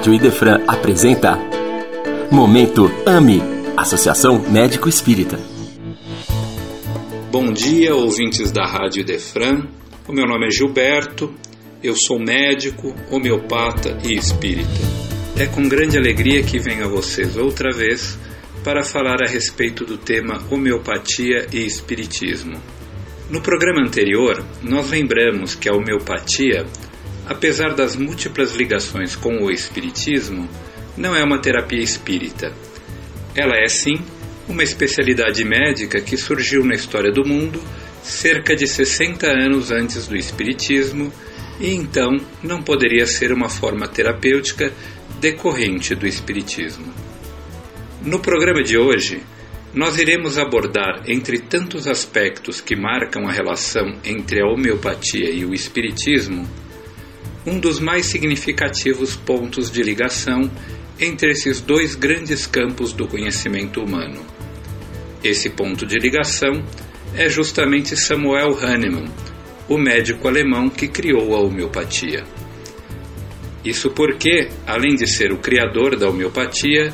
Rádio Idefran apresenta Momento AME Associação Médico Espírita. Bom dia, ouvintes da Rádio Idefran. O meu nome é Gilberto, eu sou médico, homeopata e espírita. É com grande alegria que venho a vocês outra vez para falar a respeito do tema homeopatia e espiritismo. No programa anterior, nós lembramos que a homeopatia apesar das múltiplas ligações com o Espiritismo, não é uma terapia espírita. Ela é, sim, uma especialidade médica que surgiu na história do mundo cerca de 60 anos antes do Espiritismo e então não poderia ser uma forma terapêutica decorrente do Espiritismo. No programa de hoje, nós iremos abordar, entre tantos aspectos que marcam a relação entre a homeopatia e o Espiritismo, um dos mais significativos pontos de ligação entre esses dois grandes campos do conhecimento humano. Esse ponto de ligação é justamente Samuel Hahnemann, o médico alemão que criou a homeopatia. Isso porque, além de ser o criador da homeopatia,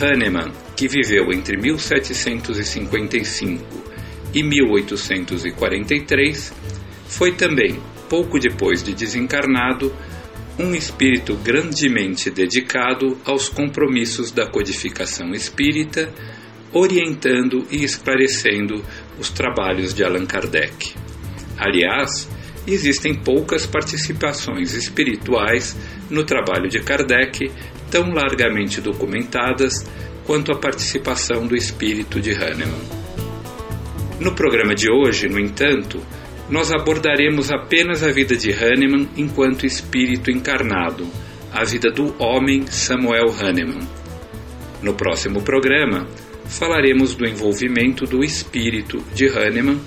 Hahnemann, que viveu entre 1755 e 1843, foi também pouco depois de desencarnado, um espírito grandemente dedicado aos compromissos da codificação espírita, orientando e esclarecendo os trabalhos de Allan Kardec. Aliás, existem poucas participações espirituais no trabalho de Kardec tão largamente documentadas quanto a participação do espírito de Hahnemann. No programa de hoje, no entanto, nós abordaremos apenas a vida de Hahnemann enquanto espírito encarnado, a vida do homem Samuel Hahnemann. No próximo programa, falaremos do envolvimento do espírito de Hahnemann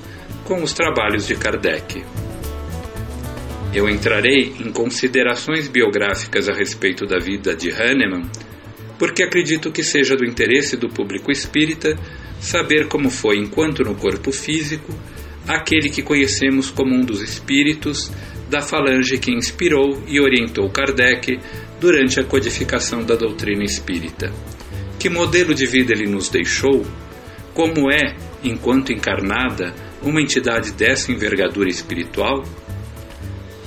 com os trabalhos de Kardec. Eu entrarei em considerações biográficas a respeito da vida de Hahnemann, porque acredito que seja do interesse do público espírita saber como foi enquanto no corpo físico aquele que conhecemos como um dos espíritos da falange que inspirou e orientou Kardec durante a codificação da doutrina espírita. Que modelo de vida ele nos deixou? Como é, enquanto encarnada, uma entidade dessa envergadura espiritual?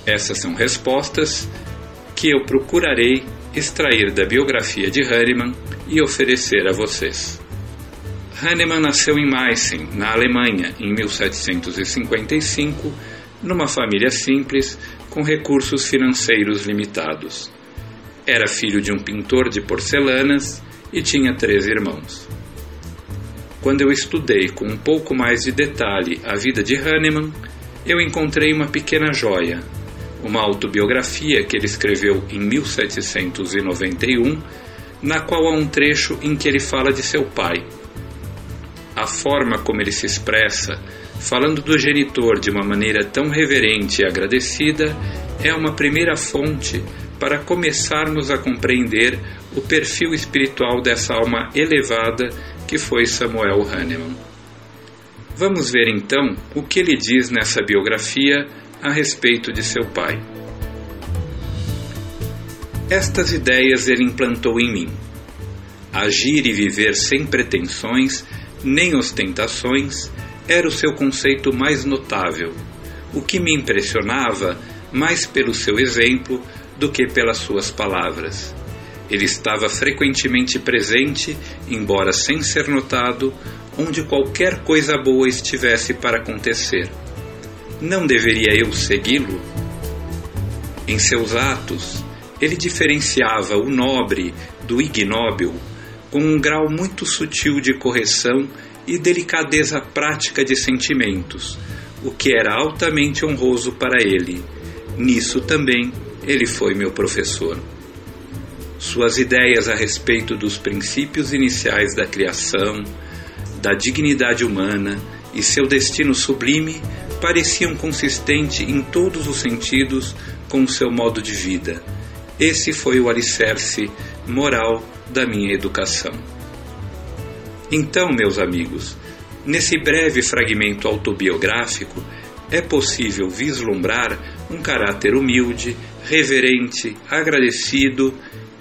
Essas são respostas que eu procurarei extrair da biografia de Hahnemann e oferecer a vocês. Hahnemann nasceu em Meissen, na Alemanha, em 1755, numa família simples com recursos financeiros limitados. Era filho de um pintor de porcelanas e tinha três irmãos. Quando eu estudei com um pouco mais de detalhe a vida de Hahnemann, eu encontrei uma pequena joia, uma autobiografia que ele escreveu em 1791, na qual há um trecho em que ele fala de seu pai, a forma como ele se expressa, falando do genitor de uma maneira tão reverente e agradecida, é uma primeira fonte para começarmos a compreender o perfil espiritual dessa alma elevada que foi Samuel Hahnemann. Vamos ver então o que ele diz nessa biografia a respeito de seu pai. Estas ideias ele implantou em mim. Agir e viver sem pretensões nem ostentações era o seu conceito mais notável, o que me impressionava mais pelo seu exemplo do que pelas suas palavras. Ele estava frequentemente presente, embora sem ser notado, onde qualquer coisa boa estivesse para acontecer. Não deveria eu segui-lo? Em seus atos, ele diferenciava o nobre do ignóbil com um grau muito sutil de correção e delicadeza prática de sentimentos, o que era altamente honroso para ele. Nisso também ele foi meu professor. Suas ideias a respeito dos princípios iniciais da criação, da dignidade humana e seu destino sublime pareciam consistentes em todos os sentidos com o seu modo de vida. Esse foi o alicerce moral da minha educação. Então, meus amigos, nesse breve fragmento autobiográfico, é possível vislumbrar um caráter humilde, reverente, agradecido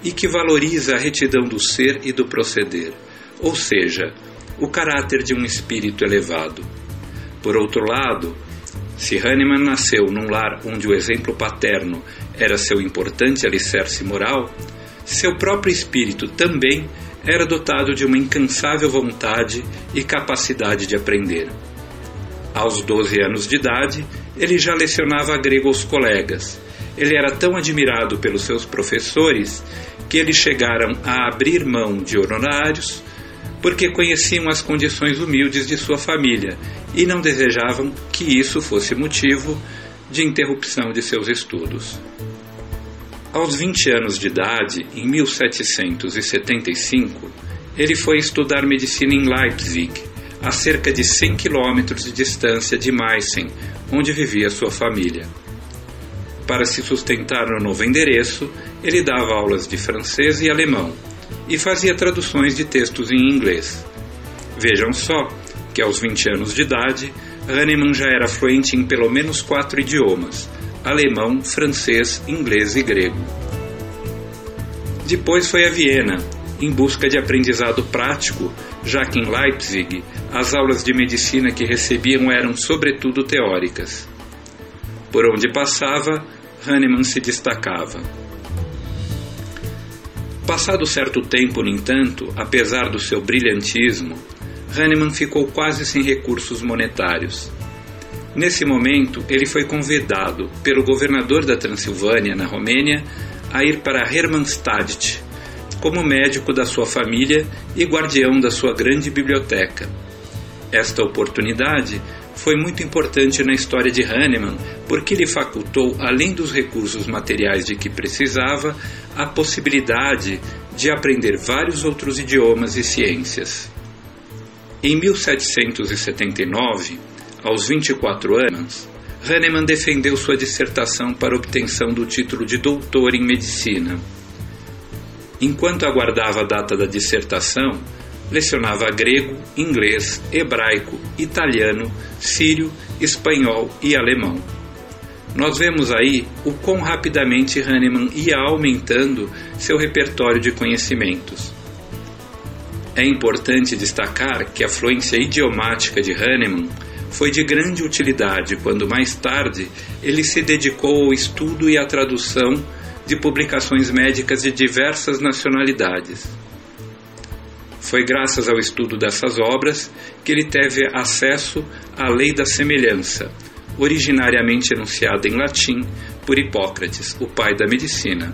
e que valoriza a retidão do ser e do proceder, ou seja, o caráter de um espírito elevado. Por outro lado, se Hahnemann nasceu num lar onde o exemplo paterno era seu importante alicerce moral, seu próprio espírito também era dotado de uma incansável vontade e capacidade de aprender. Aos 12 anos de idade, ele já lecionava grego aos colegas. Ele era tão admirado pelos seus professores que eles chegaram a abrir mão de honorários porque conheciam as condições humildes de sua família e não desejavam que isso fosse motivo de interrupção de seus estudos. Aos 20 anos de idade, em 1775, ele foi estudar medicina em Leipzig, a cerca de 100 quilômetros de distância de Meissen, onde vivia sua família. Para se sustentar no novo endereço, ele dava aulas de francês e alemão e fazia traduções de textos em inglês. Vejam só que aos 20 anos de idade, Hahnemann já era fluente em pelo menos quatro idiomas: alemão, francês, inglês e grego. Depois foi a Viena, em busca de aprendizado prático, já que em Leipzig as aulas de medicina que recebiam eram sobretudo teóricas. Por onde passava, Hahnemann se destacava. Passado certo tempo, no entanto, apesar do seu brilhantismo, Hahnemann ficou quase sem recursos monetários. Nesse momento, ele foi convidado pelo governador da Transilvânia, na Romênia, a ir para Hermannstadt, como médico da sua família e guardião da sua grande biblioteca. Esta oportunidade foi muito importante na história de Hahnemann, porque lhe facultou, além dos recursos materiais de que precisava, a possibilidade de aprender vários outros idiomas e ciências. Em 1779, aos 24 anos, Hahnemann defendeu sua dissertação para obtenção do título de doutor em medicina. Enquanto aguardava a data da dissertação, lecionava grego, inglês, hebraico, italiano, sírio, espanhol e alemão. Nós vemos aí o quão rapidamente Hahnemann ia aumentando seu repertório de conhecimentos. É importante destacar que a fluência idiomática de Hahnemann foi de grande utilidade quando mais tarde ele se dedicou ao estudo e à tradução de publicações médicas de diversas nacionalidades. Foi graças ao estudo dessas obras que ele teve acesso à lei da semelhança, originariamente enunciada em latim por Hipócrates, o pai da medicina,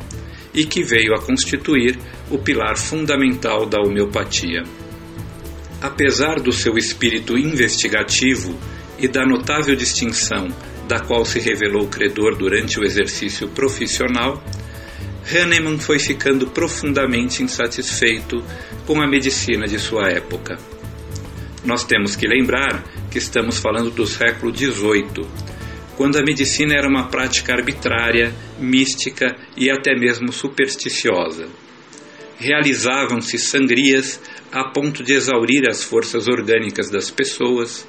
e que veio a constituir o pilar fundamental da homeopatia. Apesar do seu espírito investigativo e da notável distinção da qual se revelou credor durante o exercício profissional, Hahnemann foi ficando profundamente insatisfeito com a medicina de sua época. Nós temos que lembrar que estamos falando do século XVIII, quando a medicina era uma prática arbitrária, mística e até mesmo supersticiosa. Realizavam-se sangrias a ponto de exaurir as forças orgânicas das pessoas,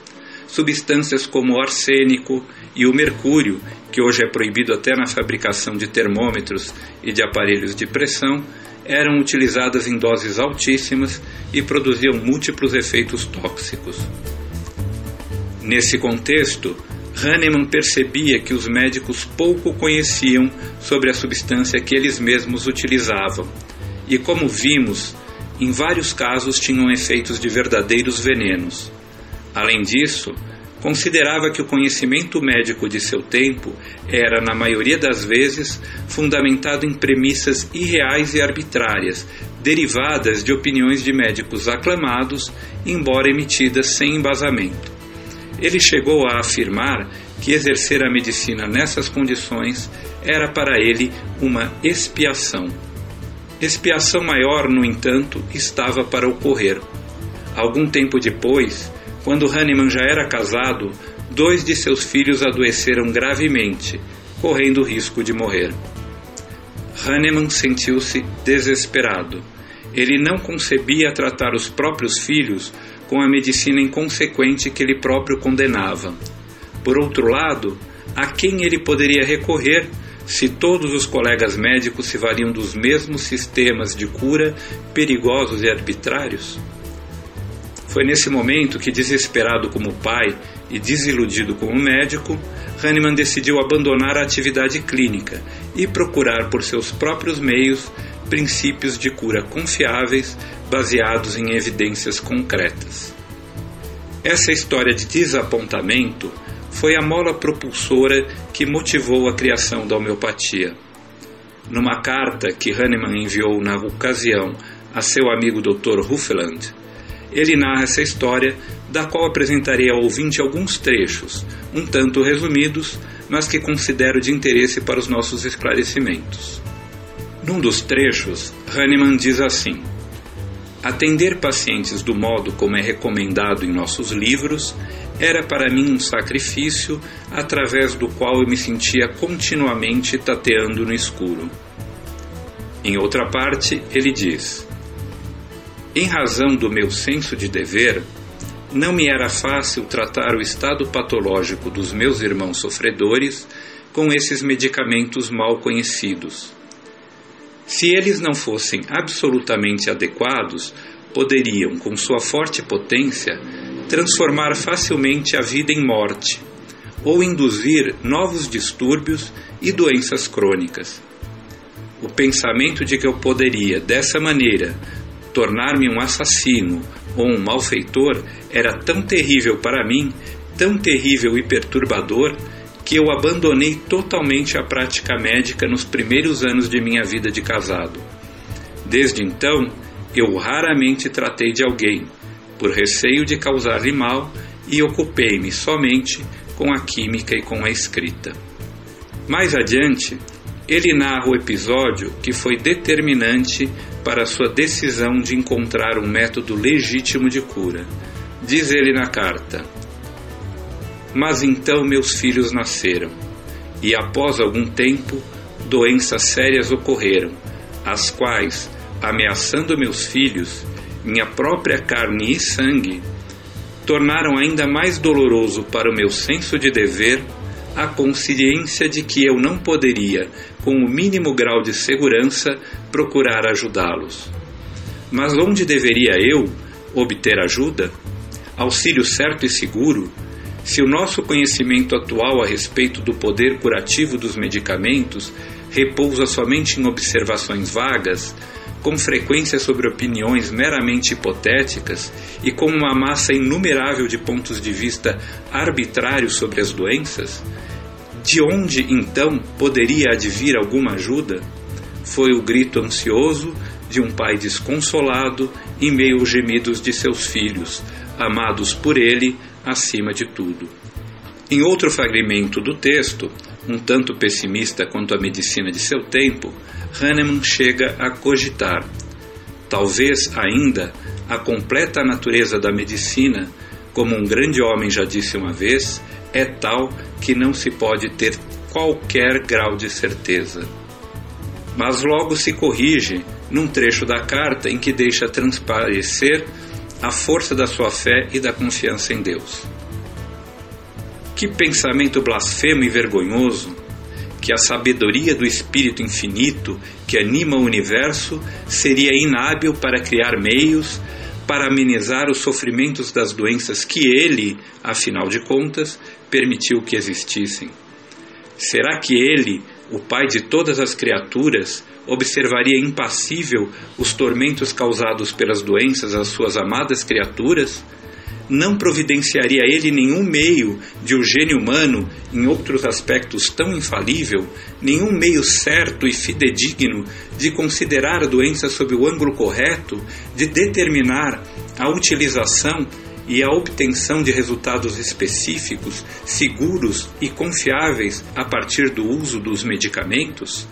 substâncias como o arsênico e o mercúrio, que hoje é proibido até na fabricação de termômetros e de aparelhos de pressão, eram utilizadas em doses altíssimas e produziam múltiplos efeitos tóxicos. Nesse contexto, Hahnemann percebia que os médicos pouco conheciam sobre a substância que eles mesmos utilizavam e, como vimos, em vários casos tinham efeitos de verdadeiros venenos. Além disso, considerava que o conhecimento médico de seu tempo era, na maioria das vezes, fundamentado em premissas irreais e arbitrárias, derivadas de opiniões de médicos aclamados, embora emitidas sem embasamento. Ele chegou a afirmar que exercer a medicina nessas condições era para ele uma expiação. Expiação maior, no entanto, estava para ocorrer. Algum tempo depois, quando Hahnemann já era casado, dois de seus filhos adoeceram gravemente, correndo o risco de morrer. Hahnemann sentiu-se desesperado. Ele não concebia tratar os próprios filhos com a medicina inconsequente que ele próprio condenava. Por outro lado, a quem ele poderia recorrer se todos os colegas médicos se valiam dos mesmos sistemas de cura perigosos e arbitrários? Foi nesse momento que, desesperado como pai e desiludido como médico, Hahnemann decidiu abandonar a atividade clínica e procurar por seus próprios meios princípios de cura confiáveis baseados em evidências concretas. Essa história de desapontamento foi a mola propulsora que motivou a criação da homeopatia. Numa carta que Hahnemann enviou na ocasião a seu amigo Dr. Huffeland, ele narra essa história, da qual apresentarei ao ouvinte alguns trechos, um tanto resumidos, mas que considero de interesse para os nossos esclarecimentos. Num dos trechos, Hahnemann diz assim: Atender pacientes do modo como é recomendado em nossos livros era para mim um sacrifício através do qual eu me sentia continuamente tateando no escuro. Em outra parte, ele diz: em razão do meu senso de dever, não me era fácil tratar o estado patológico dos meus irmãos sofredores com esses medicamentos mal conhecidos. Se eles não fossem absolutamente adequados, poderiam, com sua forte potência, transformar facilmente a vida em morte ou induzir novos distúrbios e doenças crônicas. O pensamento de que eu poderia, dessa maneira, tornar-me um assassino ou um malfeitor era tão terrível para mim, tão terrível e perturbador, que eu abandonei totalmente a prática médica nos primeiros anos de minha vida de casado. Desde então, eu raramente tratei de alguém, por receio de causar-lhe mal, e ocupei-me somente com a química e com a escrita. Mais adiante, ele narra o episódio que foi determinante para sua decisão de encontrar um método legítimo de cura. Diz ele na carta: Mas então meus filhos nasceram, e após algum tempo, doenças sérias ocorreram, as quais, ameaçando meus filhos, minha própria carne e sangue, tornaram ainda mais doloroso para o meu senso de dever a consciência de que eu não poderia, com o mínimo grau de segurança, procurar ajudá-los. Mas onde deveria eu obter ajuda? Auxílio certo e seguro? Se o nosso conhecimento atual a respeito do poder curativo dos medicamentos repousa somente em observações vagas, com frequência sobre opiniões meramente hipotéticas e com uma massa inumerável de pontos de vista arbitrários sobre as doenças, de onde então poderia advir alguma ajuda? Foi o grito ansioso de um pai desconsolado em meio aos gemidos de seus filhos, amados por ele acima de tudo. Em outro fragmento do texto, um tanto pessimista quanto a medicina de seu tempo, Hahnemann chega a cogitar: talvez ainda a completa natureza da medicina, como um grande homem já disse uma vez, é tal que não se pode ter qualquer grau de certeza. Mas logo se corrige num trecho da carta em que deixa transparecer a força da sua fé e da confiança em Deus. Que pensamento blasfemo e vergonhoso que a sabedoria do Espírito Infinito que anima o universo seria inábil para criar meios para amenizar os sofrimentos das doenças que ele, afinal de contas, permitiu que existissem. Será que ele, o Pai de todas as criaturas, observaria impassível os tormentos causados pelas doenças às suas amadas criaturas? Não providenciaria ele nenhum meio de o gênio humano, em outros aspectos tão infalível, nenhum meio certo e fidedigno de considerar a doença sob o ângulo correto, de determinar a utilização e a obtenção de resultados específicos, seguros e confiáveis a partir do uso dos medicamentos?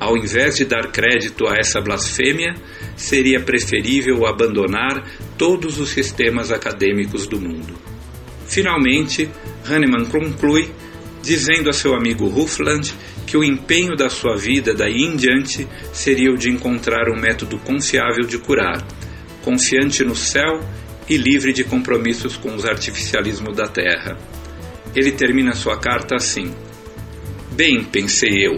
Ao invés de dar crédito a essa blasfêmia, seria preferível abandonar todos os sistemas acadêmicos do mundo. Finalmente, Hahnemann conclui dizendo a seu amigo Hufland que o empenho da sua vida daí em diante seria o de encontrar um método confiável de curar, confiante no céu e livre de compromissos com os artificialismos da terra. Ele termina sua carta assim: Bem, pensei eu,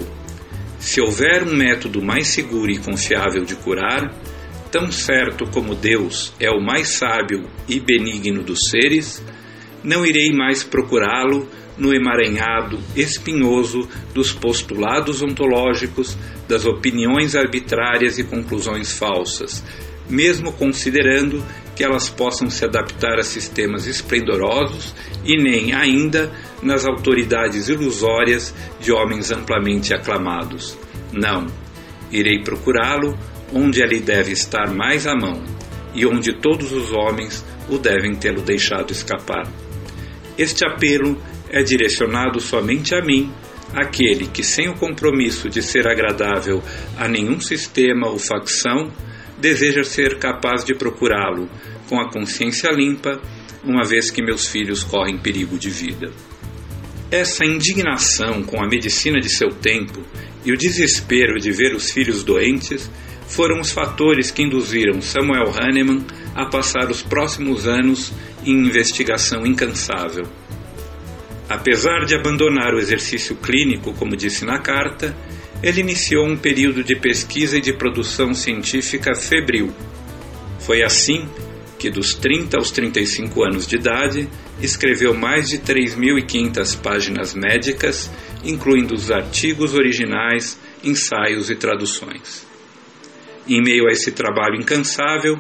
se houver um método mais seguro e confiável de curar, tão certo como Deus é o mais sábio e benigno dos seres, não irei mais procurá-lo no emaranhado espinhoso dos postulados ontológicos, das opiniões arbitrárias e conclusões falsas, mesmo considerando que elas possam se adaptar a sistemas esplendorosos e nem ainda nas autoridades ilusórias de homens amplamente aclamados. Não, irei procurá-lo onde ele deve estar mais à mão e onde todos os homens o devem tê-lo deixado escapar. Este apelo é direcionado somente a mim, aquele que, sem o compromisso de ser agradável a nenhum sistema ou facção, deseja ser capaz de procurá-lo com a consciência limpa, uma vez que meus filhos correm perigo de vida. Essa indignação com a medicina de seu tempo e o desespero de ver os filhos doentes foram os fatores que induziram Samuel Hahnemann a passar os próximos anos em investigação incansável. Apesar de abandonar o exercício clínico, como disse na carta, ele iniciou um período de pesquisa e de produção científica febril. Foi assim que, dos 30 aos 35 anos de idade, escreveu mais de 3.500 páginas médicas, incluindo os artigos originais, ensaios e traduções. Em meio a esse trabalho incansável,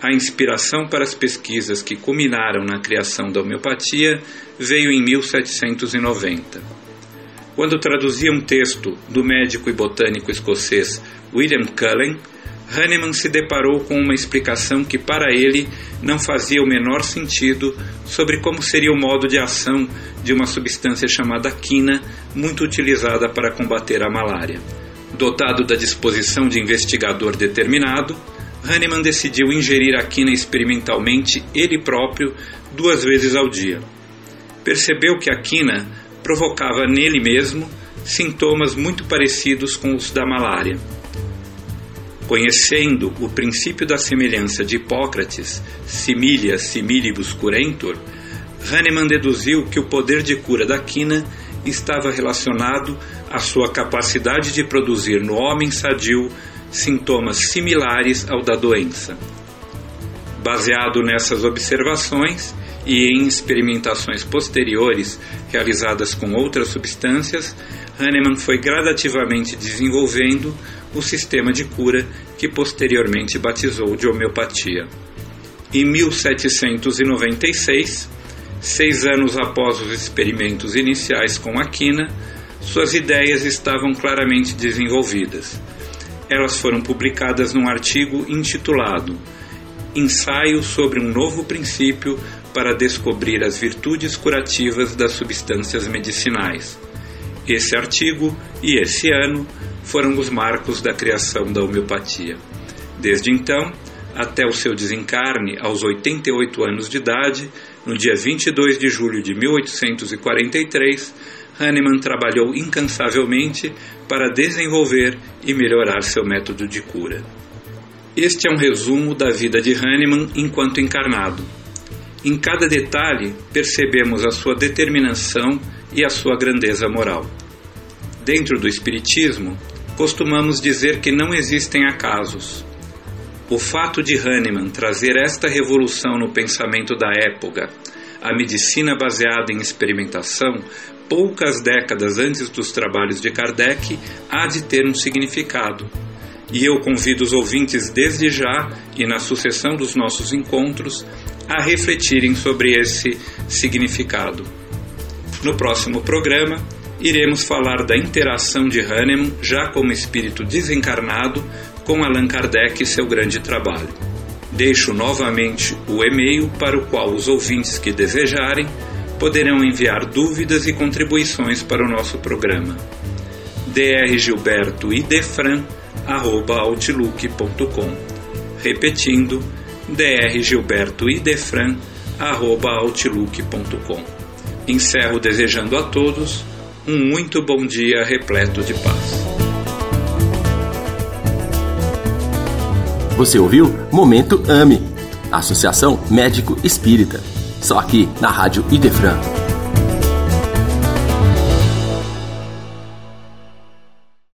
a inspiração para as pesquisas que culminaram na criação da homeopatia veio em 1790. Quando traduzia um texto do médico e botânico escocês William Cullen, Hahnemann se deparou com uma explicação que para ele não fazia o menor sentido sobre como seria o modo de ação de uma substância chamada quina, muito utilizada para combater a malária. Dotado da disposição de investigador determinado, Hahnemann decidiu ingerir a quina experimentalmente ele próprio duas vezes ao dia. Percebeu que a quina provocava nele mesmo sintomas muito parecidos com os da malária. Conhecendo o princípio da semelhança de Hipócrates, similia similibus curentur, Hahnemann deduziu que o poder de cura da quina estava relacionado à sua capacidade de produzir no homem sadio sintomas similares ao da doença. Baseado nessas observações e em experimentações posteriores realizadas com outras substâncias, Hahnemann foi gradativamente desenvolvendo o sistema de cura que posteriormente batizou de homeopatia. Em 1796, seis anos após os experimentos iniciais com a quina, suas ideias estavam claramente desenvolvidas elas foram publicadas num artigo intitulado Ensaio sobre um novo princípio para descobrir as virtudes curativas das substâncias medicinais. Esse artigo e esse ano foram os marcos da criação da homeopatia. Desde então, até o seu desencarne aos 88 anos de idade, no dia 22 de julho de 1843, Hahnemann trabalhou incansavelmente para desenvolver e melhorar seu método de cura. Este é um resumo da vida de Hahnemann enquanto encarnado. Em cada detalhe percebemos a sua determinação e a sua grandeza moral. Dentro do Espiritismo, costumamos dizer que não existem acasos. O fato de Hahnemann trazer esta revolução no pensamento da época, a medicina baseada em experimentação, poucas décadas antes dos trabalhos de Kardec, há de ter um significado. E eu convido os ouvintes desde já e na sucessão dos nossos encontros a refletirem sobre esse significado. No próximo programa, iremos falar da interação de Hahnemann, já como espírito desencarnado, com Allan Kardec e seu grande trabalho. Deixo novamente o e-mail para o qual os ouvintes que desejarem poderão enviar dúvidas e contribuições para o nosso programa. drgilbertoidefran@outlook.com. Repetindo, drgilbertoidefran@outlook.com. Encerro desejando a todos um muito bom dia repleto de paz. Você ouviu Momento AME, Associação Médico Espírita. Só aqui na Rádio Idefran.